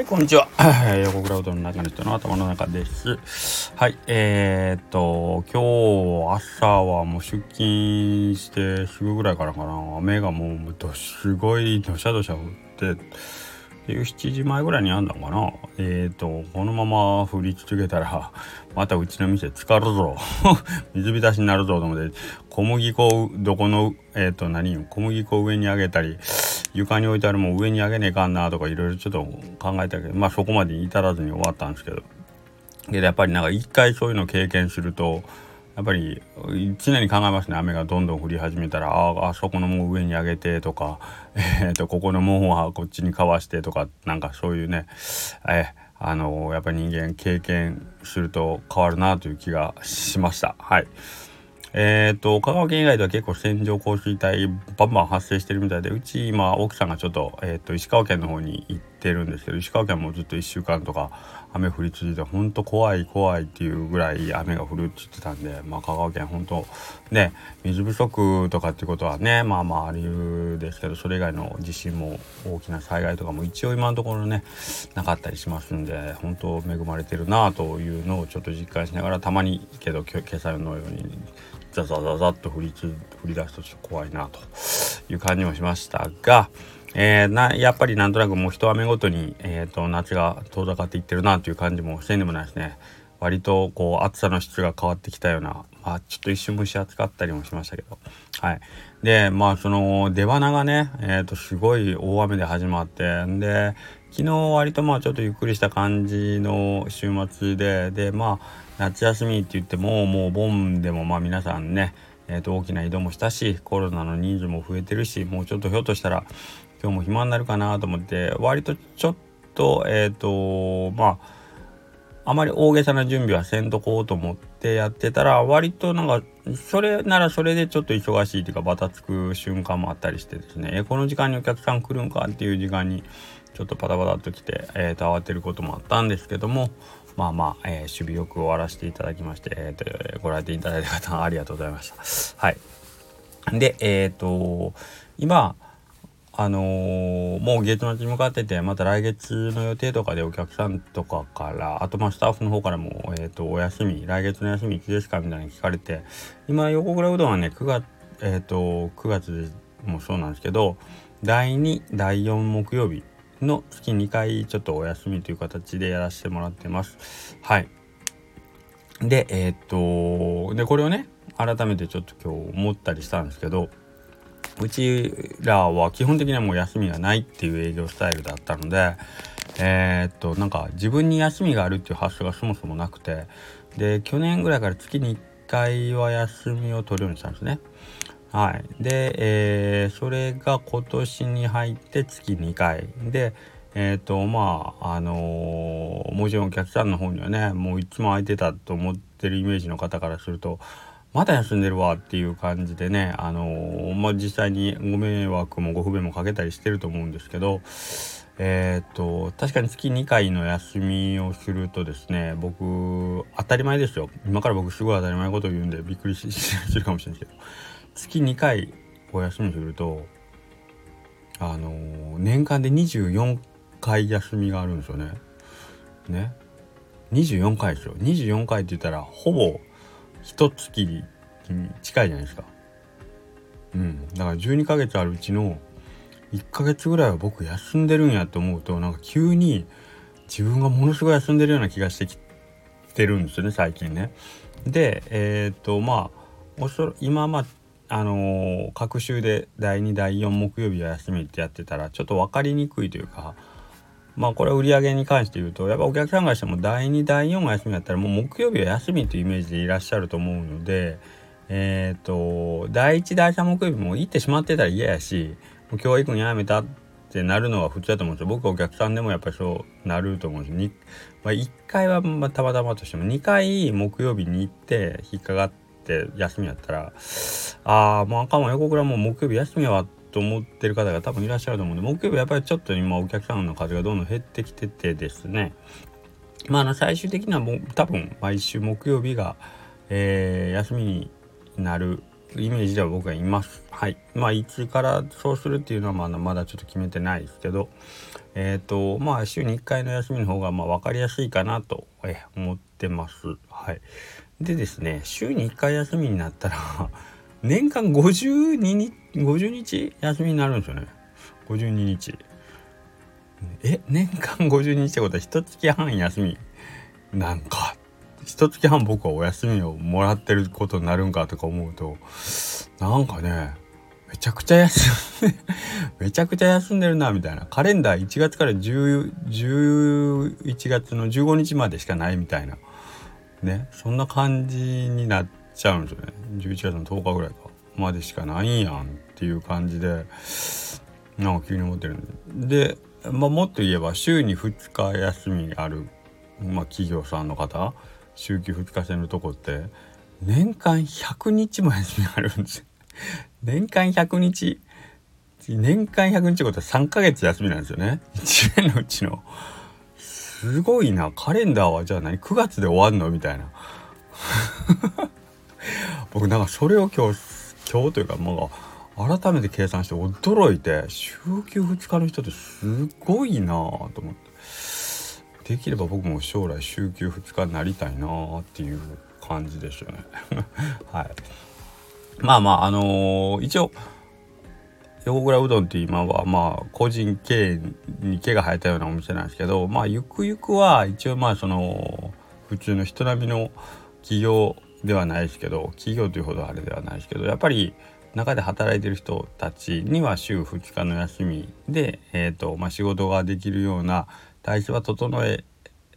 はい、こんにちは。横クラウドの中の人の頭の中です。はい、えー、っと、今日朝はもう出勤してすぐぐらいからかな、雨がもうどすごいどしゃどしゃ降って、17時前ぐらいにあんだかな？えー、っと、このまま降り続けたら、またうちの店浸かるぞ。水浸しになるぞと思って、小麦粉をどこの、えー、っと何、小麦粉を上に上げたり、床に置いてあるもん上に上げねえかんなとかいろいろちょっと考えたけどまあそこまで至らずに終わったんですけどでやっぱりなんか一回そういうの経験するとやっぱり常に考えますね雨がどんどん降り始めたらああそこの門上に上げてとか、えー、とここの門はこっちにかわしてとかなんかそういうね、えー、あのー、やっぱり人間経験すると変わるなという気がしました。はいえっ、ー、と、香川県以外では結構線状降水帯バンバン発生してるみたいで、うち今奥さんがちょっと、えっ、ー、と、石川県の方に行ってるんですけど、石川県もずっと1週間とか雨降り続いて、ほんと怖い怖いっていうぐらい雨が降るって言ってたんで、まあ香川県本当ね、水不足とかっていうことはね、まあまああり得ですけど、それ以外の地震も大きな災害とかも一応今のところね、なかったりしますんで、本当恵まれてるなあというのをちょっと実感しながら、たまにけど今朝のように、ザザザザッと降り降り出すとちょっと怖いなという感じもしましたが、えー、なやっぱりなんとなくもう一雨ごとに、えーと、夏が遠ざかっていってるなという感じもせんでもないですね。割とこう暑さの質が変わってきたような、まあ、ちょっと一瞬蒸し暑かったりもしましたけど。はい。で、まあその出花がね、え、ー、とすごい大雨で始まって、で、昨日割とまあちょっとゆっくりした感じの週末で、で、まあ夏休みって言ってももう盆でもまあ皆さんね、え、と大きな移動もしたしコロナの人数も増えてるしもうちょっとひょっとしたら今日も暇になるかなと思って割とちょっとえっ、ー、とまああまり大げさな準備はせんとこうと思ってやってたら割となんかそれならそれでちょっと忙しいっていうかバタつく瞬間もあったりしてですねこの時間にお客さん来るんかっていう時間にちょっとパタパタっと来て、えー、と慌てることもあったんですけどもまあまあ、えー、守備よく終わらせていただきまして、えーと、ご来店いただいた方ありがとうございました。はい。で、えっ、ー、と、今、あのー、もう月末に向かってて、また来月の予定とかでお客さんとかから、あとまあスタッフの方からも、えっ、ー、と、お休み、来月の休みいつですかみたいに聞かれて、今、横倉うどんはね、9月、えっ、と、9月もそうなんですけど、第2、第4木曜日の月2回ちょっとお休みという形でやらせてもらってます。はい。で、え、っと、で、これをね、改めてちょっと今日思ったりしたんですけど、うちらは基本的にはもう休みがないっていう営業スタイルだったので、えー、っと、なんか自分に休みがあるっていう発想がそもそもなくて、で、去年ぐらいから月に1回は休みを取るようにしたんですね。はい。で、えー、それが今年に入って月2回。で、えっ、と、まあ、あのー、もちろんお客さんの方にはね、もういつも空いてたと思ってるイメージの方からすると、まだ休んでるわっていう感じでね、あのー、まあ、実際にご迷惑もご不便もかけたりしてると思うんですけど、えっ、と、確かに月2回の休みをするとですね、僕、当たり前ですよ。今から僕すごい当たり前のことを言うんでびっくりするかもしれないですけど、月2回お休みするとあのー、年間で24回休みがあるんですよね。ね。24回ですよ。24回って言ったらほぼ一月に近いじゃないですか。うん。だから12ヶ月あるうちの1ヶ月ぐらいは僕休んでるんやと思うとなんか急に自分がものすごい休んでるような気がしてきてるんですよね最近ね。でえっ、とまあおそ今まああのー、各週で第2第4木曜日は休みってやってたらちょっと分かりにくいというかまあこれは売り上げに関して言うとやっぱお客さんがしても第2第4が休みだったらもう木曜日は休みというイメージでいらっしゃると思うのでえっ、ー、と第1第3木曜日も行ってしまってたら嫌やしもう今日行くのやめたってなるのは普通だと思うんですよ僕お客さんでもやっぱりそうなると思うんですよ。まあ、1回はまたまたまとしても2回木曜日に行って引っかかって休みやったらああもうあかんわ横倉もう木曜日休みやわと思ってる方が多分いらっしゃると思うんで木曜日やっぱりちょっと今お客さんの数がどんどん減ってきててですねまあの最終的にはもう多分毎週木曜日が、えー、休みになるイメージでは僕はいます。はい。まあ、いつからそうするっていうのはまだまだちょっと決めてないですけど、えっ、ー、と、まあ、週に1回の休みの方がまあ分かりやすいかなと、思ってます。はい。でですね、週に1回休みになったら年間52日、50日休みになるんですよね。52日。え、年間50日ってことは一月半休みなんか一月半僕はお休みをもらってることになるんかとか思うとなんかねめちゃくちゃ休んで めちゃくちゃ休んでるなみたいなカレンダー1月から10 11月の15日までしかないみたいなねそんな感じになってちゃうんですよね。11月の10日ぐらいか。までしかないんやんっていう感じでなんか急に思ってるんで。で、まあ、もっと言えば週に2日休みある、まあ、企業さんの方週休2日制のとこって年間100日も休みあるんですよ。年間100日。年間100日ってことは3ヶ月休みなんですよね。1年のうちの。すごいな。カレンダーはじゃあ何？9月で終わんの？みたいな。僕なんかそれを今日今日というかもう改めて計算して驚いて週休2日の人ってすごいなと思って。できれば僕も将来週休2日になりたいなっていう感じですよね はい。まあまああのー、一応横倉うどんって今はまあ個人経営に毛が生えたようなお店なんですけどまあゆくゆくは一応まあその普通の人並みの企業ではないですけど企業というほどあれではないですけどやっぱり中で働いてる人たちには週2日の休みで、えーとまあ、仕事ができるような体制は整え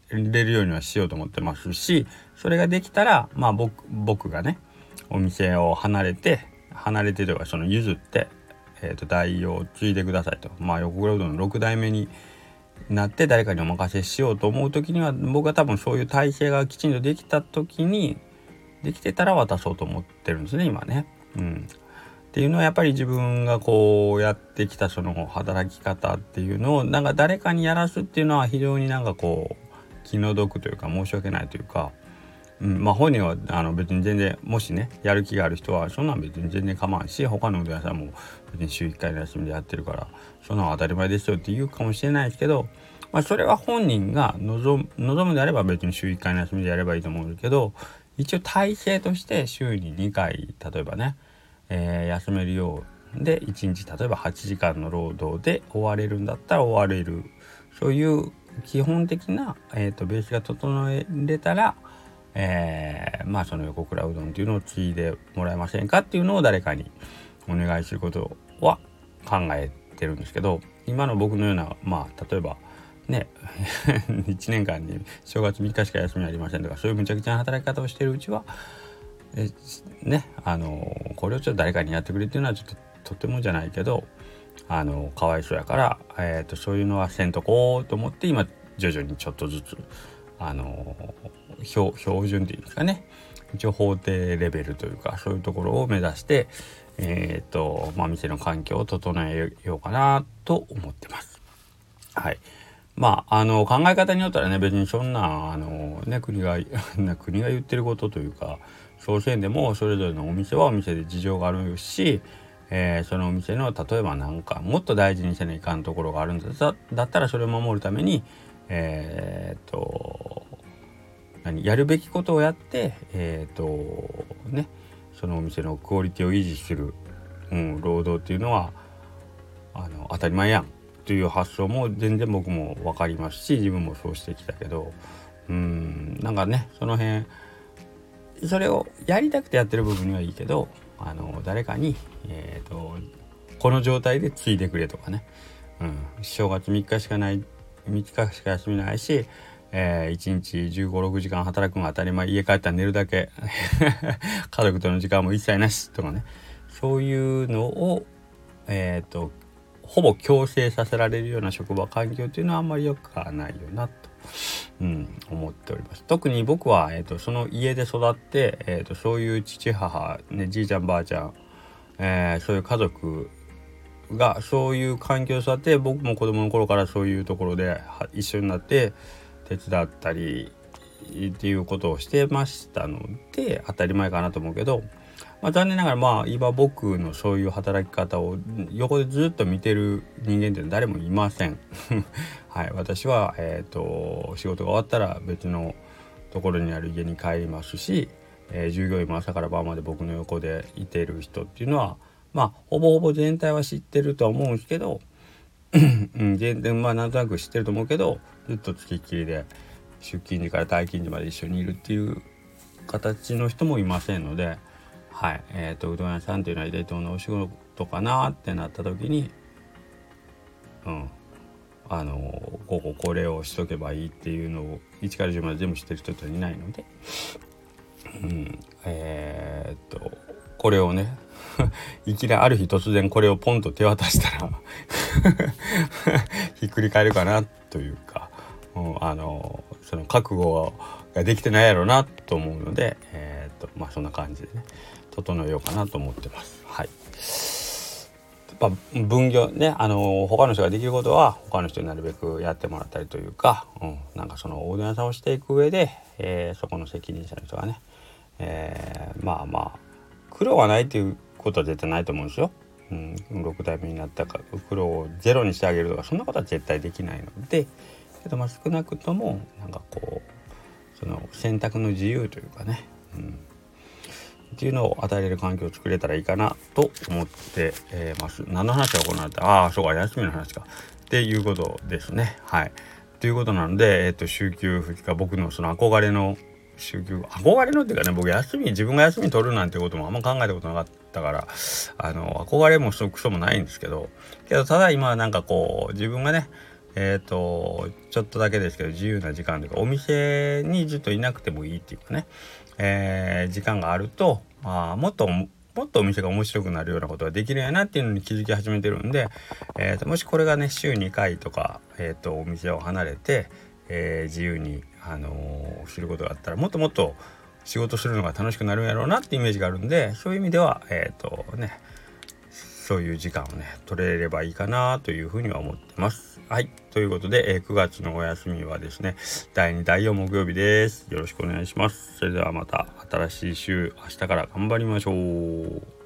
れるようにはしようと思ってますしそれができたらまあ僕僕がねお店を離れて離れてというかその譲って、えーと、代を継いでくださいと。まあ横倉うどんの6代目になって誰かにお任せしようと思う時には僕は多分そういう体制がきちんとできた時にできてたら渡そうと思ってるんですね今ね。うん、っていうのはやっぱり自分がこうやってきたその働き方っていうのをなんか誰かにやらすっていうのは非常になんかこう気の毒というか申し訳ないというか、うん、まあ本人はあの別に全然もしねやる気がある人はそんなん別に全然構わんし他のうどん屋さんも別に週1回の休みでやってるからそんなの当たり前ですよって言うかもしれないですけど、まあ、それは本人が望むのであれば別に週1回の休みでやればいいと思うけど一応体制として週に2回例えばね、えー、休めるようで1日例えば8時間の労働で終われるんだったら終われる。そういう基本的な、えーと、ベースが整えれたら、えー、まあその横倉うどんっていうのを継いでもらえませんかっていうのを誰かにお願いすることは考えてるんですけど今の僕のようなまあ例えばね 1年間に正月3日しか休みありませんとかそういうむちゃくちゃな働き方をしてるうちはえねあのこれをちょっと誰かにやってくれっていうのはちょっととてもじゃないけどあのかわいそうやから、えーと、そういうのはせんとこうと思って今徐々にちょっとずつあの標標準っていうんですかね一応法定レベルというかそういうところを目指してえっ、ー、とまあ店の環境を整えようかなと思ってます。はい。まあ、あの考え方によったらね別にそんなあのね国が 国が言ってることというかそうせんでもそれぞれのお店はお店で事情があるしえー、そのお店の例えば何かもっと大事にせないかんところがあるんだ。だったらそれを守るためにえー、っと何やるべきことをやってえー、っとねそのお店のクオリティを維持する、うん、労働っていうのはあの当たり前やん。という発想も全然僕も分かりますし自分もそうしてきたけどうんなんかねその辺それをやりたくてやってる部分にはいいけどあの誰かに、えーと、この状態で継いでくれとかね、うん、正月3日しかない3日しか休みないし、えー、1日1 5 6時間働くのが当たり前家帰ったら寝るだけ 家族との時間も一切なしとかねそういうのを、えーと、ほぼ強制させられるような職場環境っていうのはあんまり良くはないよなと。うん、思っております。特に僕は、えーと、その家で育って、えーと、そういう父母、ね、じいちゃんばあちゃん、えー、そういう家族がそういう環境を育って僕も子供の頃からそういうところで一緒になって手伝ったりっていうことをしてましたので当たり前かなと思うけどまあ、残念ながらまあ今僕のそういう働き方を横でずっと見てる人間って誰もいません。はい、私は、えーと、仕事が終わったら別のところにある家に帰りますし、えー、従業員も朝から晩まで僕の横でいてる人っていうのはまあほぼほぼ全体は知ってるとは思うんですけど、全然まあなんとなく知ってると思うけどずっとつきっきりで出勤時から退勤時まで一緒にいるっていう形の人もいませんので、はい。えーと、うどん屋さんっていうのは伝統のお仕事かなってなった時に、うん、あのこここれをしとけばいいっていうのを1から10まで全部知ってる人っていないので、うん、えー、とこれをね いきなりある日突然これをポンと手渡したら ひっくり返るかなというか、うん、あのその覚悟ができてないやろうなと思うので、えー、とまあそんな感じでね。整えようかなと思ってます。はいまあ、分業ねあの他の人ができることは他の人になるべくやってもらったりというか、うん、なんかそのおうどん屋さんをしていく上で、えー、そこの責任者の人がね、えー、まあまあ苦労はないっていうことは絶対ないと思うんですよ。うん、6代目になったか苦労をゼロにしてあげるとかそんなことは絶対できないのでけどまあ少なくともなんかこうその選択の自由というかね、うん、っていうのを与えれる環境を作れたらいいかなと思って、え、ます。何の話が行われた？ああそうか休みの話かっていうことですね。はい。ということなので、えっ、ー、と週休2日僕のその憧れの週休憧れのっていうかね僕休み自分が休み取るなんてこともあんま考えたことなかったからあの憧れもそくそもないんですけどけどただ今はなんかこう自分がねえっ、ー、とちょっとだけですけど自由な時間というかお店にずっといなくてもいいっていうかね。えー、時間があるとまあもっともっとお店が面白くなるようなことができるんやなっていうのに気づき始めてるんで、えーと、もしこれがね週2回とか、えーと、お店を離れて、え、自由に、あのー、することがあったらもっともっと仕事するのが楽しくなるんやろうなってイメージがあるんでそういう意味ではえっ、とねそういう時間をね取れればいいかなというふうには思ってます。はい。ということで、えー、9月のお休みはですね、第2、第4木曜日です。よろしくお願いします。それではまた新しい週、明日から頑張りましょう。